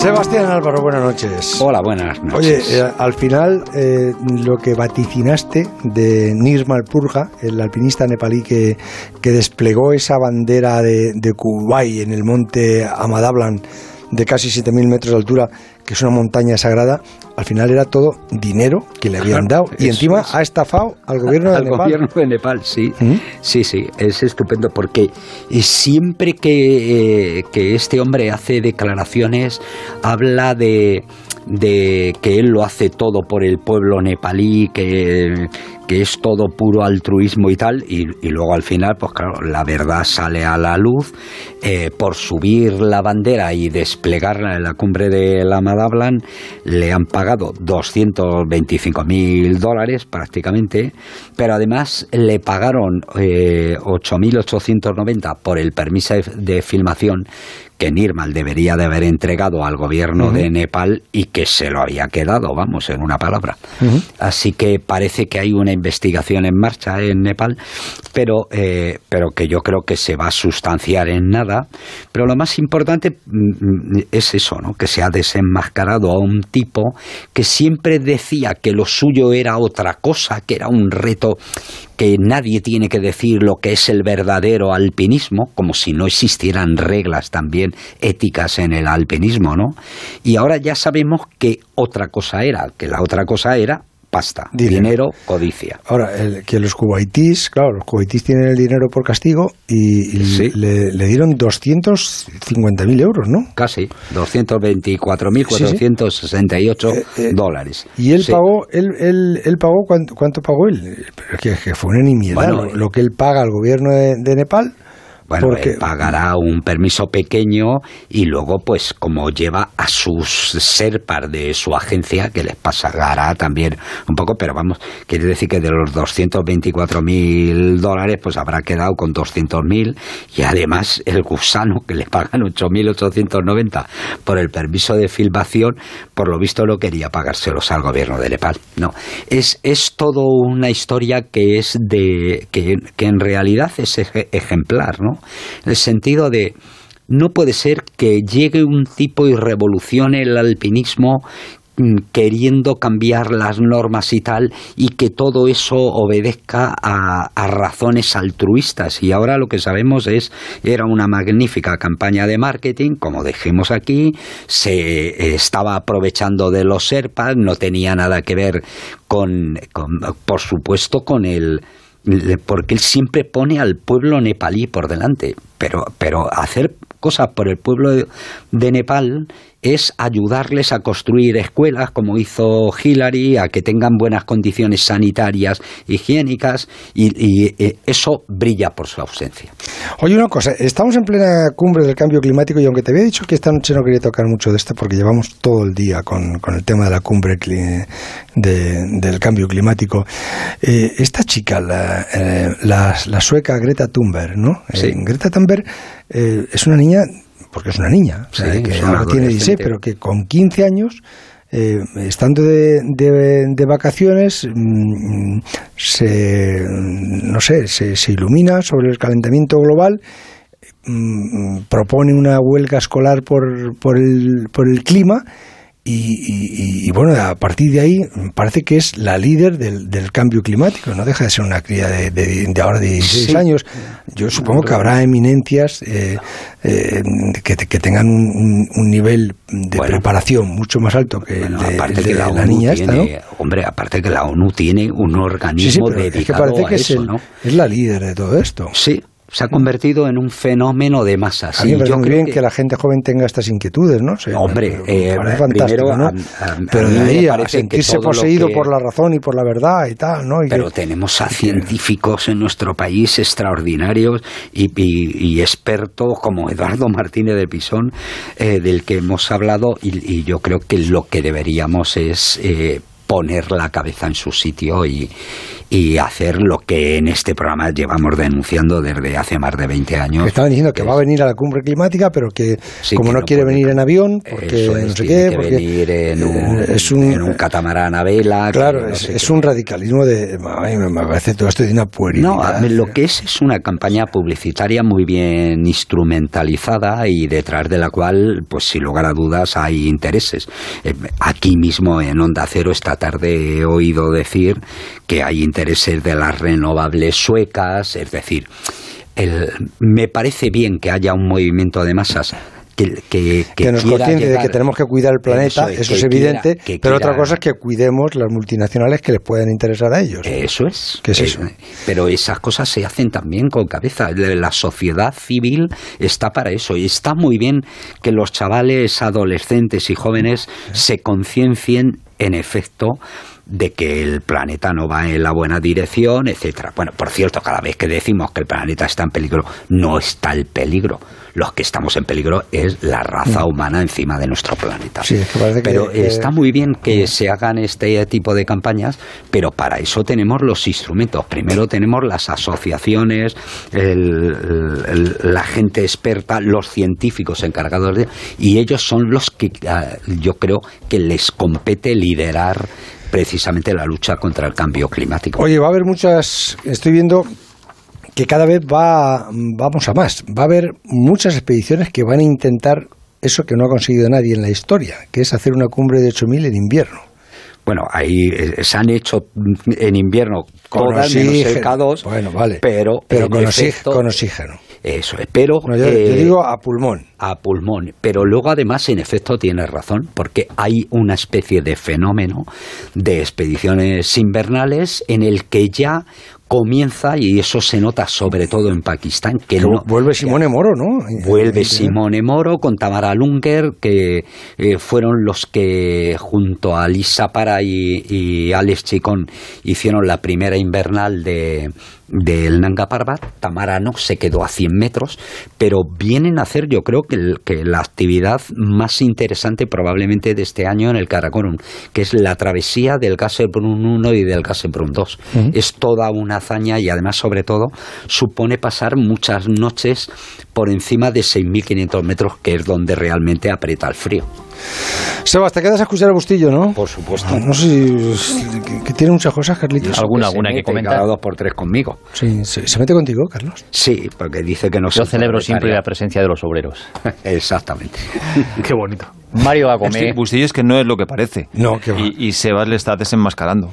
Sebastián Álvaro, buenas noches. Hola, buenas noches. Oye, eh, al final eh, lo que vaticinaste de Nirmal Purga, el alpinista nepalí que, que desplegó esa bandera de, de Kuwait en el monte Amadablan de casi 7.000 metros de altura, que es una montaña sagrada, al final era todo dinero que le habían dado. Y encima es. ha estafado al gobierno de al Nepal. gobierno de Nepal, sí. ¿Mm? Sí, sí, es estupendo porque eh, siempre que, eh, que este hombre hace declaraciones, habla de, de que él lo hace todo por el pueblo nepalí, que, que es todo puro altruismo y tal, y, y luego al final, pues claro, la verdad sale a la luz eh, por subir la bandera y desplegarla en la cumbre de la Madablan, le han pagado 225 mil dólares prácticamente, pero además le pagaron eh, 8.890 por el permiso de, de filmación que Nirmal debería de haber entregado al gobierno de Nepal y que se lo había quedado, vamos, en una palabra. Así que parece que hay una investigación en marcha en Nepal, pero, eh, pero que yo creo que se va a sustanciar en nada. Pero lo más importante mm, mm, es eso, ¿no? que se ha desenmascarado a un tipo que siempre decía que lo suyo era otra cosa, que era un reto que nadie tiene que decir lo que es el verdadero alpinismo, como si no existieran reglas también éticas en el alpinismo, ¿no? Y ahora ya sabemos que otra cosa era, que la otra cosa era pasta, Dinero. dinero, codicia. Ahora, el- que los kuwaitíes, claro, los kuwaitíes tienen el dinero por castigo y, y Sí. le, le dieron 250.000 euros, ¿no? Casi, 224.468 Eh, eh, dólares. Y él Sí. pagó, él, él, él pagó ¿cuánto, cuánto pagó él? Que, que fue una nimiedad Bueno, lo, lo que él paga al gobierno de, de Nepal. Bueno, porque él pagará un permiso pequeño y luego, pues, como lleva a sus serpas de su agencia, que les pagará también un poco, pero vamos, quiere decir que de los 224 mil dólares, pues habrá quedado con 200 mil y además el gusano, que le pagan 8.890 por el permiso de filmación, por lo visto no quería pagárselos al gobierno de Nepal. No, es, es todo una historia que es de, que, que en realidad es eje- ejemplar, ¿no? En el sentido de, no puede ser que llegue un tipo y revolucione el alpinismo mm, queriendo cambiar las normas y tal, y que todo eso obedezca a, razones altruistas. Y ahora lo que sabemos es, era una magnífica campaña de marketing, como dijimos aquí, se eh, estaba aprovechando de los serpas, no tenía nada que ver con, por supuesto, con el porque él siempre pone al pueblo nepalí por delante, pero, pero hacer cosas por el pueblo de, de Nepal es ayudarles a construir escuelas como hizo Hillary, a que tengan buenas condiciones sanitarias, higiénicas, y, y, eh, eso brilla por su ausencia. Oye, una cosa, estamos en plena cumbre del cambio climático y aunque te había dicho que esta noche no quería tocar mucho de esto porque llevamos todo el día con, con el tema de la cumbre de- del cambio climático, eh, esta chica, la, eh, la, la sueca Greta Thunberg, ¿no? Eh, Sí. Greta Thunberg eh, es una niña, porque es una niña, o sea, Sí, que ahora tiene 16, adolescente. pero que con 15 años eh, estando de, de- de vacaciones, mm, se, no sé, se, se ilumina sobre el calentamiento global, mm, propone una huelga escolar por, por, el, por el clima. Y, y- y, bueno, a partir de ahí parece que es la líder del, del cambio climático. No deja de ser una cría de, de- de ahora de 16 Sí. años. Yo supongo que habrá eminencias eh, eh, que, que tengan un, nivel de Bueno. preparación mucho más alto que Bueno, el de, aparte el que la, niña esta, ¿no? tiene, hombre, aparte que la ONU tiene un Sí, sí, organismo pero es que dedicado parece a que es, eso, el- ¿no? es la líder de todo esto. Sí, se ha convertido en un fenómeno de masas. A mí y me parece yo muy creo bien que- que... la gente joven tenga estas inquietudes, ¿no? Hombre, eh, primero, fantástico, ¿no? a- a- a Pero me ahí a que sentirse poseído que- por la razón y por la verdad y tal, ¿no? Y que- Pero tenemos a científicos en nuestro país extraordinarios y, y- y expertos como Eduardo Martínez de Pisón, eh, del que hemos hablado, y, y yo creo que lo que deberíamos es eh, poner la cabeza en su sitio y, y hacer lo que en este programa llevamos denunciando desde hace más de 20 años. estaban diciendo que va a venir a la cumbre climática, pero que como no, quiere venir en avión, porque no sé qué, porque venir en un, es un, en un catamarán a vela. Claro, es, un radicalismo de. A mí me parece todo esto de una puerilidad. No, lo que es es una campaña publicitaria muy bien instrumentalizada y detrás de la cual, pues sin lugar a dudas, hay intereses. Eh, aquí mismo en Onda Cero esta tarde he oído decir que hay intereses de las renovables suecas, es decir, me parece bien que haya un movimiento de masas que, que, nos consciente de que tenemos que cuidar el planeta, eso, es evidente, pero otra cosa es que cuidemos las multinacionales que les pueden interesar a ellos. Eso es. ¿Qué es eso? Pero esas cosas se hacen también con cabeza. La sociedad civil está para eso y está muy bien que los chavales, adolescentes y jóvenes se conciencien en efecto de que el planeta no va en la buena dirección, etcétera. Bueno, por cierto, cada vez que decimos que el planeta está en peligro, no está el peligro. Los que estamos en peligro es la raza mm. humana encima de nuestro planeta. pero está muy bien que se hagan este tipo de campañas, pero para eso tenemos los instrumentos. Primero tenemos las asociaciones, la gente experta, los científicos encargados de... Y ellos son los que ah, yo creo que les compete liderar precisamente la lucha contra el cambio climático. Oye, va a haber muchas, estoy viendo que cada vez va, vamos a más, va a haber muchas expediciones que van a intentar eso que no ha conseguido nadie en la historia, que es hacer una cumbre de 8.000 en invierno. Bueno, ahí eh, se han hecho en invierno con oxígeno, bueno, vale, pero, pero con, con oxígeno. Eso es, pero... yo, eh, digo a pulmón. A pulmón. Pero luego además, en efecto, tienes razón, porque hay una especie de fenómeno de expediciones invernales en el que ya comienza, y eso se nota sobre todo en Pakistán, que, no, vuelve Simone Moro, ¿no? Vuelve Simone Moro con Tamara Lunger, que eh, fueron los que junto a Lisa Para y, y Alex Chicón hicieron la primera invernal de, del Nanga Parbat. Tamara no se quedó a 100 metros, pero vienen a hacer, yo creo que, que la actividad más interesante probablemente de este año en el Karakorum, que es la travesía del Gassebrun 1 y del Gassebrun 2. Es toda una hazaña y además, sobre todo, supone pasar muchas noches por encima de 6.500 metros, que es donde realmente aprieta el frío. Sebas, te quedas a escuchar a Bustillo, ¿no? Por supuesto. No sé si que, tiene muchas cosas, Carlitos. Alguna, alguna que comentar. Cada dos por tres conmigo. Sí, ¿se, mete contigo, Carlos? Sí, porque dice que no Yo celebro siempre la presencia de los obreros. Exactamente. Qué bonito. Mario va a comer. Bustillo es que no es lo que parece. No, que Y, y Sebas le está desenmascarando.